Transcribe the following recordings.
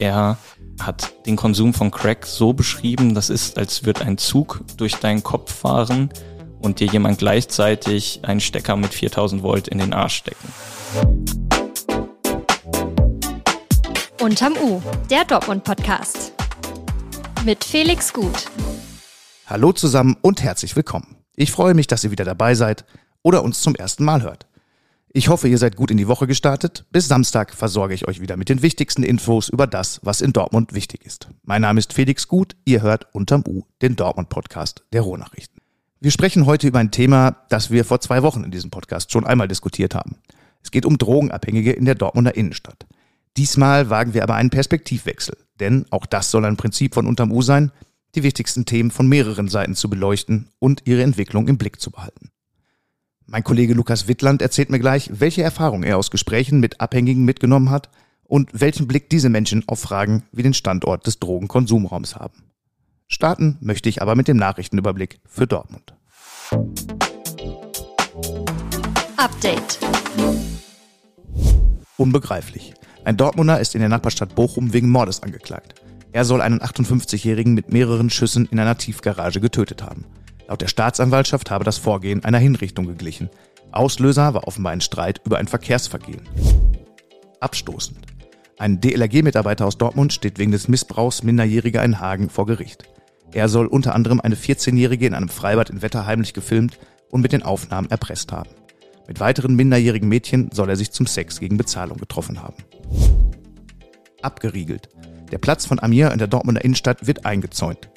Er hat den Konsum von Crack so beschrieben, das ist, als würde ein Zug durch deinen Kopf fahren und dir jemand gleichzeitig einen Stecker mit 4000 Volt in den Arsch stecken. Unterm U, der Dortmund-Podcast. Mit Felix Gut. Hallo zusammen und herzlich willkommen. Ich freue mich, dass ihr wieder dabei seid oder uns zum ersten Mal hört. Ich hoffe, ihr seid gut in die Woche gestartet. Bis Samstag versorge ich euch wieder mit den wichtigsten Infos über das, was in Dortmund wichtig ist. Mein Name ist Felix Gut, ihr hört unterm U den Dortmund-Podcast der Rohnachrichten. Wir sprechen heute über ein Thema, das wir vor zwei Wochen in diesem Podcast schon einmal diskutiert haben. Es geht um Drogenabhängige in der Dortmunder Innenstadt. Diesmal wagen wir aber einen Perspektivwechsel, denn auch das soll ein Prinzip von unterm U sein, die wichtigsten Themen von mehreren Seiten zu beleuchten und ihre Entwicklung im Blick zu behalten. Mein Kollege Lukas Wittland erzählt mir gleich, welche Erfahrungen er aus Gesprächen mit Abhängigen mitgenommen hat und welchen Blick diese Menschen auf Fragen wie den Standort des Drogenkonsumraums haben. Starten möchte ich aber mit dem Nachrichtenüberblick für Dortmund. Update. Unbegreiflich. Ein Dortmunder ist in der Nachbarstadt Bochum wegen Mordes angeklagt. Er soll einen 58-Jährigen mit mehreren Schüssen in einer Tiefgarage getötet haben. Laut der Staatsanwaltschaft habe das Vorgehen einer Hinrichtung geglichen. Auslöser war offenbar ein Streit über ein Verkehrsvergehen. Abstoßend. Ein DLRG-Mitarbeiter aus Dortmund steht wegen des Missbrauchs Minderjähriger in Hagen vor Gericht. Er soll unter anderem eine 14-Jährige in einem Freibad in Wetter heimlich gefilmt und mit den Aufnahmen erpresst haben. Mit weiteren minderjährigen Mädchen soll er sich zum Sex gegen Bezahlung getroffen haben. Abgeriegelt. Der Platz von Amir in der Dortmunder Innenstadt wird eingezäunt.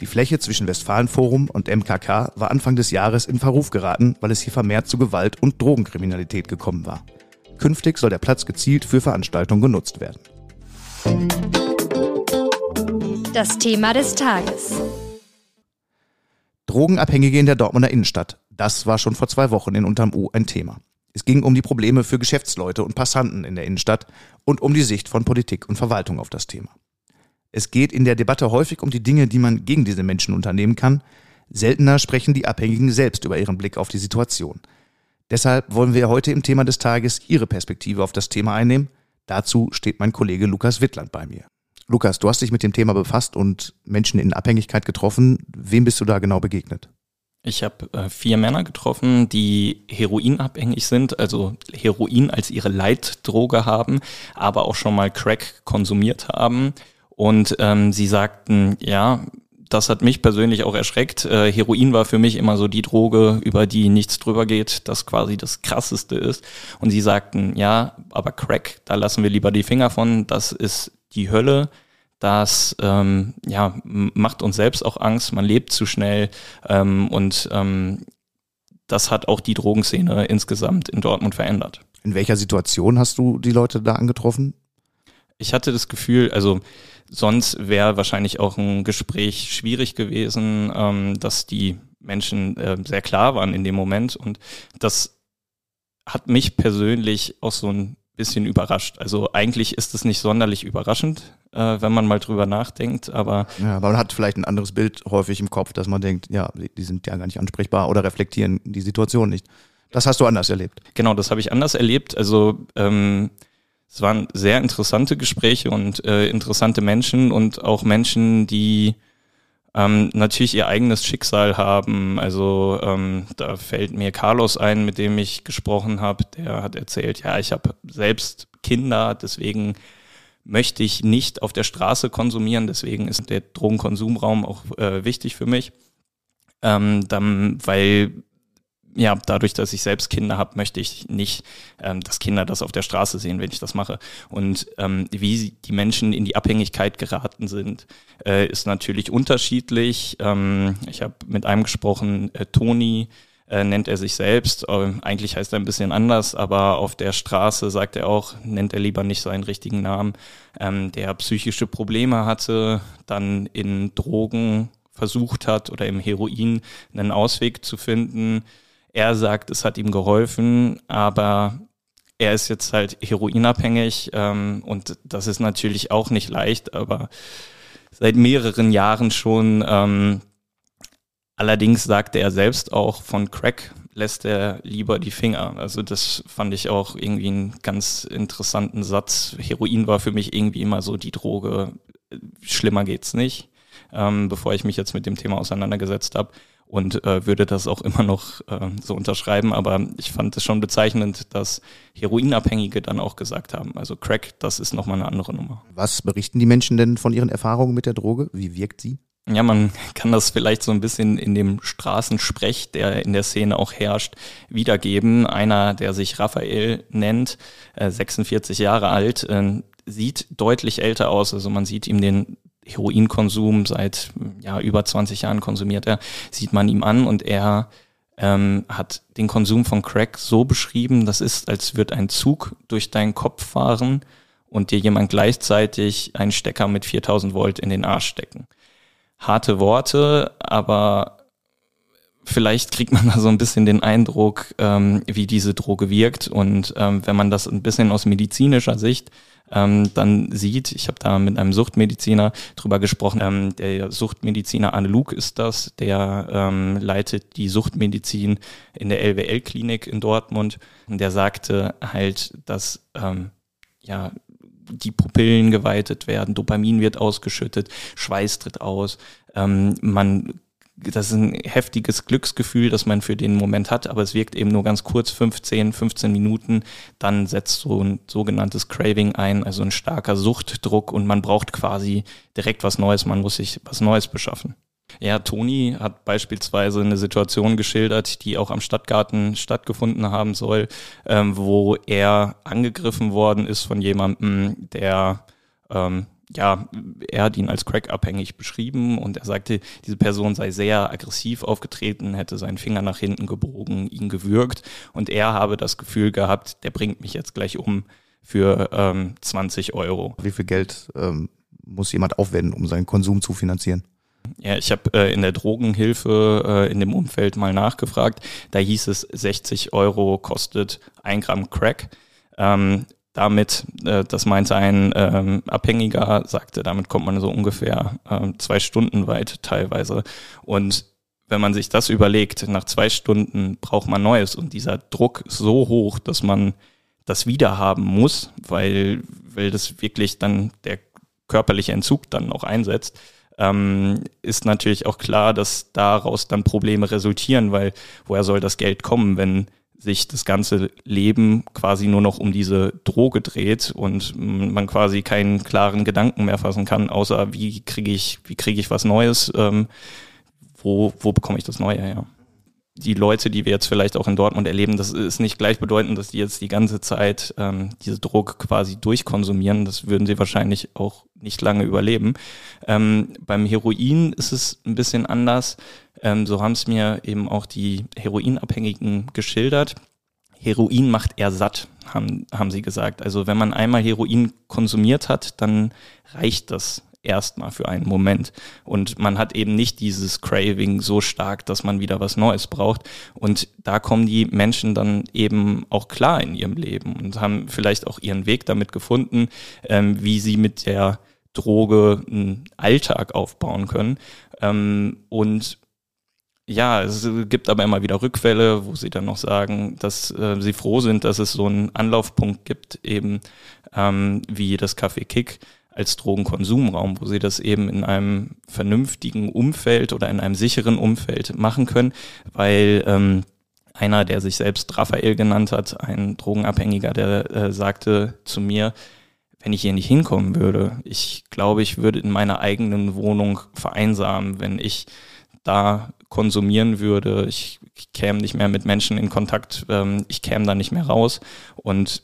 Die Fläche zwischen Westfalenforum und MKK war Anfang des Jahres in Verruf geraten, weil es hier vermehrt zu Gewalt und Drogenkriminalität gekommen war. Künftig soll der Platz gezielt für Veranstaltungen genutzt werden. Das Thema des Tages. Drogenabhängige in der Dortmunder Innenstadt. Das war schon vor zwei Wochen in Unterm U ein Thema. Es ging um die Probleme für Geschäftsleute und Passanten in der Innenstadt und um die Sicht von Politik und Verwaltung auf das Thema. Es geht in der Debatte häufig um die Dinge, die man gegen diese Menschen unternehmen kann. Seltener sprechen die Abhängigen selbst über ihren Blick auf die Situation. Deshalb wollen wir heute im Thema des Tages Ihre Perspektive auf das Thema einnehmen. Dazu steht mein Kollege Lukas Wittland bei mir. Lukas, du hast dich mit dem Thema befasst und Menschen in Abhängigkeit getroffen. Wem bist du da genau begegnet? Ich habe äh, vier Männer getroffen, die heroinabhängig sind, also Heroin als ihre Leitdroge haben, aber auch schon mal Crack konsumiert haben und ähm, sie sagten, ja, das hat mich persönlich auch erschreckt. Äh, Heroin war für mich immer so die Droge, über die nichts drüber geht, das quasi das krasseste ist. Und sie sagten, ja, aber Crack, da lassen wir lieber die Finger von, das ist die Hölle. Das ähm, ja, macht uns selbst auch Angst, man lebt zu schnell ähm, und ähm, das hat auch die Drogenszene insgesamt in Dortmund verändert. In welcher Situation hast du die Leute da angetroffen? Ich hatte das Gefühl, also sonst wäre wahrscheinlich auch ein Gespräch schwierig gewesen, ähm, dass die Menschen äh, sehr klar waren in dem Moment. Und das hat mich persönlich auch so ein bisschen überrascht. Also eigentlich ist es nicht sonderlich überraschend, äh, wenn man mal drüber nachdenkt, aber. Ja, aber man hat vielleicht ein anderes Bild häufig im Kopf, dass man denkt, ja, die sind ja gar nicht ansprechbar oder reflektieren die Situation nicht. Das hast du anders erlebt. Genau, das habe ich anders erlebt. Also ähm, es waren sehr interessante Gespräche und äh, interessante Menschen und auch Menschen, die ähm, natürlich ihr eigenes Schicksal haben. Also ähm, da fällt mir Carlos ein, mit dem ich gesprochen habe. Der hat erzählt, ja, ich habe selbst Kinder, deswegen möchte ich nicht auf der Straße konsumieren. Deswegen ist der Drogenkonsumraum auch äh, wichtig für mich. Ähm, dann, weil ja, dadurch, dass ich selbst Kinder habe, möchte ich nicht, ähm, dass Kinder das auf der Straße sehen, wenn ich das mache. Und ähm, wie die Menschen in die Abhängigkeit geraten sind, äh, ist natürlich unterschiedlich. Ähm, ich habe mit einem gesprochen, äh, Toni äh, nennt er sich selbst. Äh, eigentlich heißt er ein bisschen anders, aber auf der Straße sagt er auch, nennt er lieber nicht seinen richtigen Namen, ähm, der psychische Probleme hatte, dann in Drogen versucht hat oder im Heroin einen Ausweg zu finden er sagt, es hat ihm geholfen, aber er ist jetzt halt heroinabhängig ähm, und das ist natürlich auch nicht leicht, aber seit mehreren Jahren schon. Ähm, allerdings sagte er selbst auch von Crack lässt er lieber die Finger. Also das fand ich auch irgendwie einen ganz interessanten Satz. Heroin war für mich irgendwie immer so die Droge, schlimmer geht's nicht, ähm, bevor ich mich jetzt mit dem Thema auseinandergesetzt habe und äh, würde das auch immer noch äh, so unterschreiben. Aber ich fand es schon bezeichnend, dass Heroinabhängige dann auch gesagt haben, also Crack, das ist nochmal eine andere Nummer. Was berichten die Menschen denn von ihren Erfahrungen mit der Droge? Wie wirkt sie? Ja, man kann das vielleicht so ein bisschen in dem Straßensprech, der in der Szene auch herrscht, wiedergeben. Einer, der sich Raphael nennt, äh, 46 Jahre alt, äh, sieht deutlich älter aus. Also man sieht ihm den Heroinkonsum seit ja, über 20 Jahren konsumiert er, sieht man ihm an und er ähm, hat den Konsum von Crack so beschrieben, das ist, als würde ein Zug durch deinen Kopf fahren und dir jemand gleichzeitig einen Stecker mit 4000 Volt in den Arsch stecken. Harte Worte, aber vielleicht kriegt man da so ein bisschen den Eindruck, ähm, wie diese Droge wirkt. Und ähm, wenn man das ein bisschen aus medizinischer Sicht ähm, dann sieht, ich habe da mit einem Suchtmediziner drüber gesprochen, ähm, der Suchtmediziner Anne Luke ist das, der ähm, leitet die Suchtmedizin in der LWL-Klinik in Dortmund. Und der sagte halt, dass ähm, ja die Pupillen geweitet werden, Dopamin wird ausgeschüttet, Schweiß tritt aus, ähm, man das ist ein heftiges Glücksgefühl, das man für den Moment hat, aber es wirkt eben nur ganz kurz, 15, 15 Minuten, dann setzt so ein sogenanntes Craving ein, also ein starker Suchtdruck und man braucht quasi direkt was Neues, man muss sich was Neues beschaffen. Ja, Toni hat beispielsweise eine Situation geschildert, die auch am Stadtgarten stattgefunden haben soll, ähm, wo er angegriffen worden ist von jemandem, der ähm, ja, er hat ihn als crackabhängig beschrieben und er sagte, diese Person sei sehr aggressiv aufgetreten, hätte seinen Finger nach hinten gebogen, ihn gewürgt und er habe das Gefühl gehabt, der bringt mich jetzt gleich um für ähm, 20 Euro. Wie viel Geld ähm, muss jemand aufwenden, um seinen Konsum zu finanzieren? Ja, ich habe äh, in der Drogenhilfe äh, in dem Umfeld mal nachgefragt. Da hieß es, 60 Euro kostet ein Gramm Crack. Ähm, damit, äh, das meinte ein ähm, Abhängiger, sagte, damit kommt man so ungefähr äh, zwei Stunden weit teilweise. Und wenn man sich das überlegt, nach zwei Stunden braucht man Neues und dieser Druck ist so hoch, dass man das wieder haben muss, weil, weil das wirklich dann der körperliche Entzug dann auch einsetzt, ähm, ist natürlich auch klar, dass daraus dann Probleme resultieren, weil woher soll das Geld kommen, wenn sich das ganze Leben quasi nur noch um diese Droge dreht und man quasi keinen klaren Gedanken mehr fassen kann, außer wie kriege ich, wie kriege ich was Neues, ähm, wo, wo bekomme ich das Neue her? Die Leute, die wir jetzt vielleicht auch in Dortmund erleben, das ist nicht gleichbedeutend, dass die jetzt die ganze Zeit ähm, diese Droge quasi durchkonsumieren. Das würden sie wahrscheinlich auch nicht lange überleben. Ähm, beim Heroin ist es ein bisschen anders ähm, so haben es mir eben auch die Heroinabhängigen geschildert. Heroin macht eher satt, haben, haben sie gesagt. Also wenn man einmal Heroin konsumiert hat, dann reicht das erstmal für einen Moment. Und man hat eben nicht dieses Craving so stark, dass man wieder was Neues braucht. Und da kommen die Menschen dann eben auch klar in ihrem Leben und haben vielleicht auch ihren Weg damit gefunden, ähm, wie sie mit der Droge einen Alltag aufbauen können. Ähm, und ja, es gibt aber immer wieder Rückfälle, wo sie dann noch sagen, dass äh, sie froh sind, dass es so einen Anlaufpunkt gibt, eben ähm, wie das Café Kick als Drogenkonsumraum, wo sie das eben in einem vernünftigen Umfeld oder in einem sicheren Umfeld machen können, weil ähm, einer, der sich selbst Raphael genannt hat, ein Drogenabhängiger, der äh, sagte zu mir, wenn ich hier nicht hinkommen würde, ich glaube, ich würde in meiner eigenen Wohnung vereinsamen, wenn ich da konsumieren würde. Ich, ich käme nicht mehr mit Menschen in Kontakt, ähm, ich käme da nicht mehr raus. Und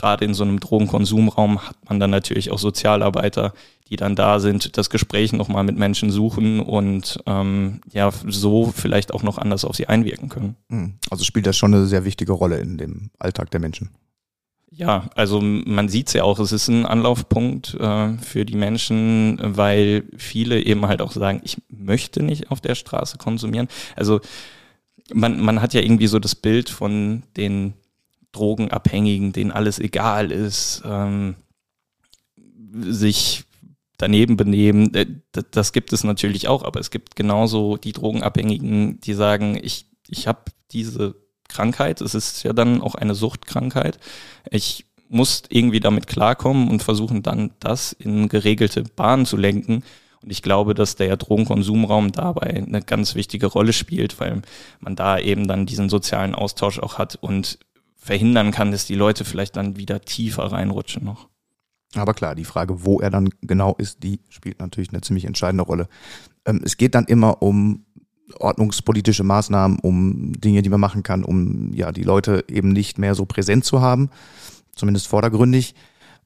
gerade in so einem Drogenkonsumraum hat man dann natürlich auch Sozialarbeiter, die dann da sind, das Gespräch nochmal mit Menschen suchen und ähm, ja, so vielleicht auch noch anders auf sie einwirken können. Hm. Also spielt das schon eine sehr wichtige Rolle in dem Alltag der Menschen. Ja, also man sieht es ja auch, es ist ein Anlaufpunkt äh, für die Menschen, weil viele eben halt auch sagen, ich möchte nicht auf der Straße konsumieren. Also man, man hat ja irgendwie so das Bild von den Drogenabhängigen, denen alles egal ist, ähm, sich daneben benehmen. Äh, das gibt es natürlich auch, aber es gibt genauso die Drogenabhängigen, die sagen, ich ich habe diese Krankheit, es ist ja dann auch eine Suchtkrankheit. Ich muss irgendwie damit klarkommen und versuchen dann das in geregelte Bahnen zu lenken. Und ich glaube, dass der Drogenkonsumraum dabei eine ganz wichtige Rolle spielt, weil man da eben dann diesen sozialen Austausch auch hat und verhindern kann, dass die Leute vielleicht dann wieder tiefer reinrutschen noch. Aber klar, die Frage, wo er dann genau ist, die spielt natürlich eine ziemlich entscheidende Rolle. Ähm, es geht dann immer um ordnungspolitische Maßnahmen, um Dinge, die man machen kann, um ja die Leute eben nicht mehr so präsent zu haben, zumindest vordergründig.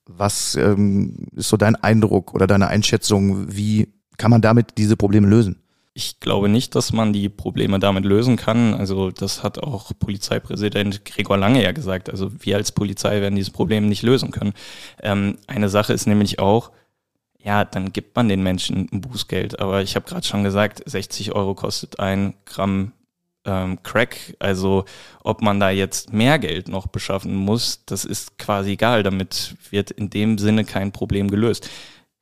Was ähm, ist so dein Eindruck oder deine Einschätzung? Wie kann man damit diese Probleme lösen? Ich glaube nicht, dass man die Probleme damit lösen kann. Also das hat auch Polizeipräsident Gregor Lange ja gesagt. Also wir als Polizei werden dieses Problem nicht lösen können. Ähm, eine Sache ist nämlich auch, ja, dann gibt man den Menschen ein Bußgeld. Aber ich habe gerade schon gesagt, 60 Euro kostet ein Gramm ähm, Crack. Also ob man da jetzt mehr Geld noch beschaffen muss, das ist quasi egal. Damit wird in dem Sinne kein Problem gelöst.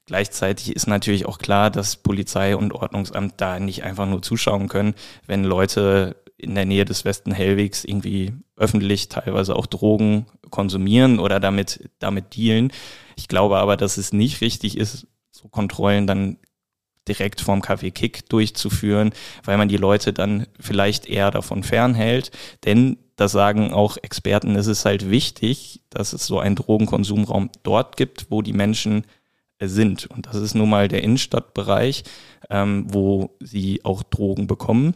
Gleichzeitig ist natürlich auch klar, dass Polizei und Ordnungsamt da nicht einfach nur zuschauen können, wenn Leute in der Nähe des Westen Hellwegs irgendwie öffentlich teilweise auch Drogen konsumieren oder damit, damit dealen. Ich glaube aber, dass es nicht richtig ist, so Kontrollen dann direkt vorm Café Kick durchzuführen, weil man die Leute dann vielleicht eher davon fernhält. Denn, das sagen auch Experten, es ist halt wichtig, dass es so einen Drogenkonsumraum dort gibt, wo die Menschen sind. Und das ist nun mal der Innenstadtbereich, ähm, wo sie auch Drogen bekommen.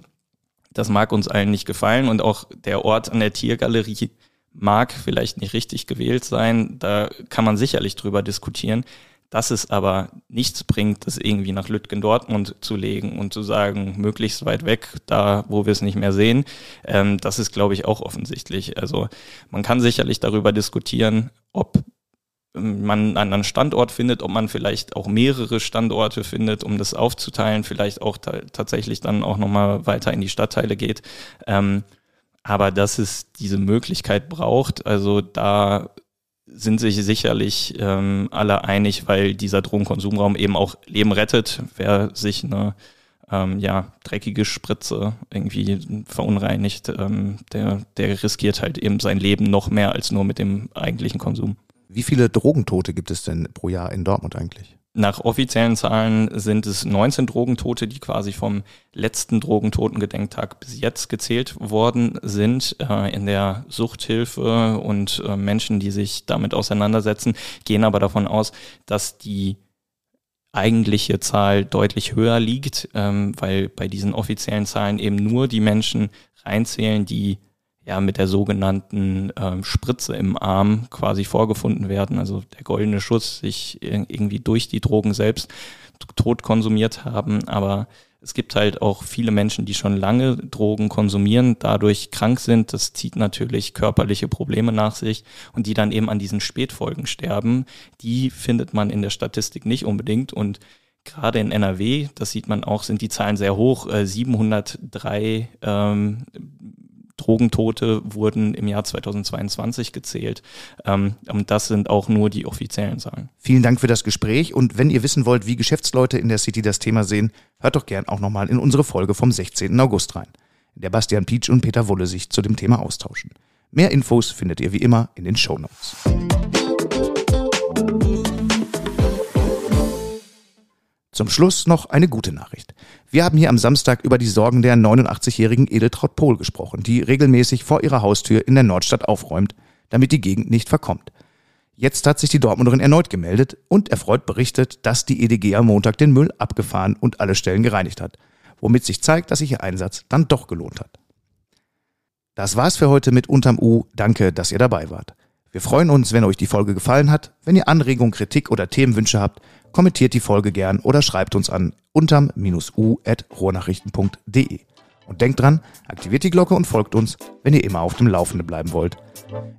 Das mag uns allen nicht gefallen und auch der Ort an der Tiergalerie mag vielleicht nicht richtig gewählt sein. Da kann man sicherlich drüber diskutieren. Dass es aber nichts bringt, das irgendwie nach Lütgen-Dortmund zu legen und zu sagen, möglichst weit weg, da wo wir es nicht mehr sehen, ähm, das ist, glaube ich, auch offensichtlich. Also man kann sicherlich darüber diskutieren, ob man einen anderen Standort findet, ob man vielleicht auch mehrere Standorte findet, um das aufzuteilen, vielleicht auch tatsächlich dann auch nochmal weiter in die Stadtteile geht. Ähm, aber dass es diese Möglichkeit braucht, also da sind sich sicherlich ähm, alle einig, weil dieser Drogenkonsumraum eben auch Leben rettet. Wer sich eine ähm, ja, dreckige Spritze irgendwie verunreinigt, ähm, der, der riskiert halt eben sein Leben noch mehr als nur mit dem eigentlichen Konsum. Wie viele Drogentote gibt es denn pro Jahr in Dortmund eigentlich? Nach offiziellen Zahlen sind es 19 Drogentote, die quasi vom letzten Drogentotengedenktag bis jetzt gezählt worden sind. Äh, in der Suchthilfe und äh, Menschen, die sich damit auseinandersetzen, gehen aber davon aus, dass die eigentliche Zahl deutlich höher liegt, ähm, weil bei diesen offiziellen Zahlen eben nur die Menschen reinzählen, die ja mit der sogenannten ähm, Spritze im Arm quasi vorgefunden werden, also der goldene Schuss sich irgendwie durch die Drogen selbst tot konsumiert haben. Aber es gibt halt auch viele Menschen, die schon lange Drogen konsumieren, dadurch krank sind. Das zieht natürlich körperliche Probleme nach sich und die dann eben an diesen Spätfolgen sterben. Die findet man in der Statistik nicht unbedingt und gerade in NRW, das sieht man auch, sind die Zahlen sehr hoch. 703 äh, ähm, Drogentote wurden im Jahr 2022 gezählt. Ähm, und das sind auch nur die offiziellen Zahlen. Vielen Dank für das Gespräch. Und wenn ihr wissen wollt, wie Geschäftsleute in der City das Thema sehen, hört doch gern auch nochmal in unsere Folge vom 16. August rein, in der Bastian Pietsch und Peter Wulle sich zu dem Thema austauschen. Mehr Infos findet ihr wie immer in den Show Notes. Zum Schluss noch eine gute Nachricht. Wir haben hier am Samstag über die Sorgen der 89-jährigen Edeltraut Pohl gesprochen, die regelmäßig vor ihrer Haustür in der Nordstadt aufräumt, damit die Gegend nicht verkommt. Jetzt hat sich die Dortmunderin erneut gemeldet und erfreut berichtet, dass die EDG am Montag den Müll abgefahren und alle Stellen gereinigt hat, womit sich zeigt, dass sich ihr Einsatz dann doch gelohnt hat. Das war's für heute mit Unterm U. Danke, dass ihr dabei wart. Wir freuen uns, wenn euch die Folge gefallen hat. Wenn ihr Anregungen, Kritik oder Themenwünsche habt, kommentiert die Folge gern oder schreibt uns an unterm-u.rohrnachrichten.de. Und denkt dran, aktiviert die Glocke und folgt uns, wenn ihr immer auf dem Laufenden bleiben wollt.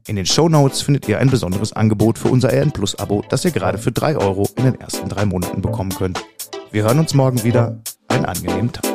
In den Show Notes findet ihr ein besonderes Angebot für unser RN Plus Abo, das ihr gerade für drei Euro in den ersten drei Monaten bekommen könnt. Wir hören uns morgen wieder. Einen angenehmen Tag.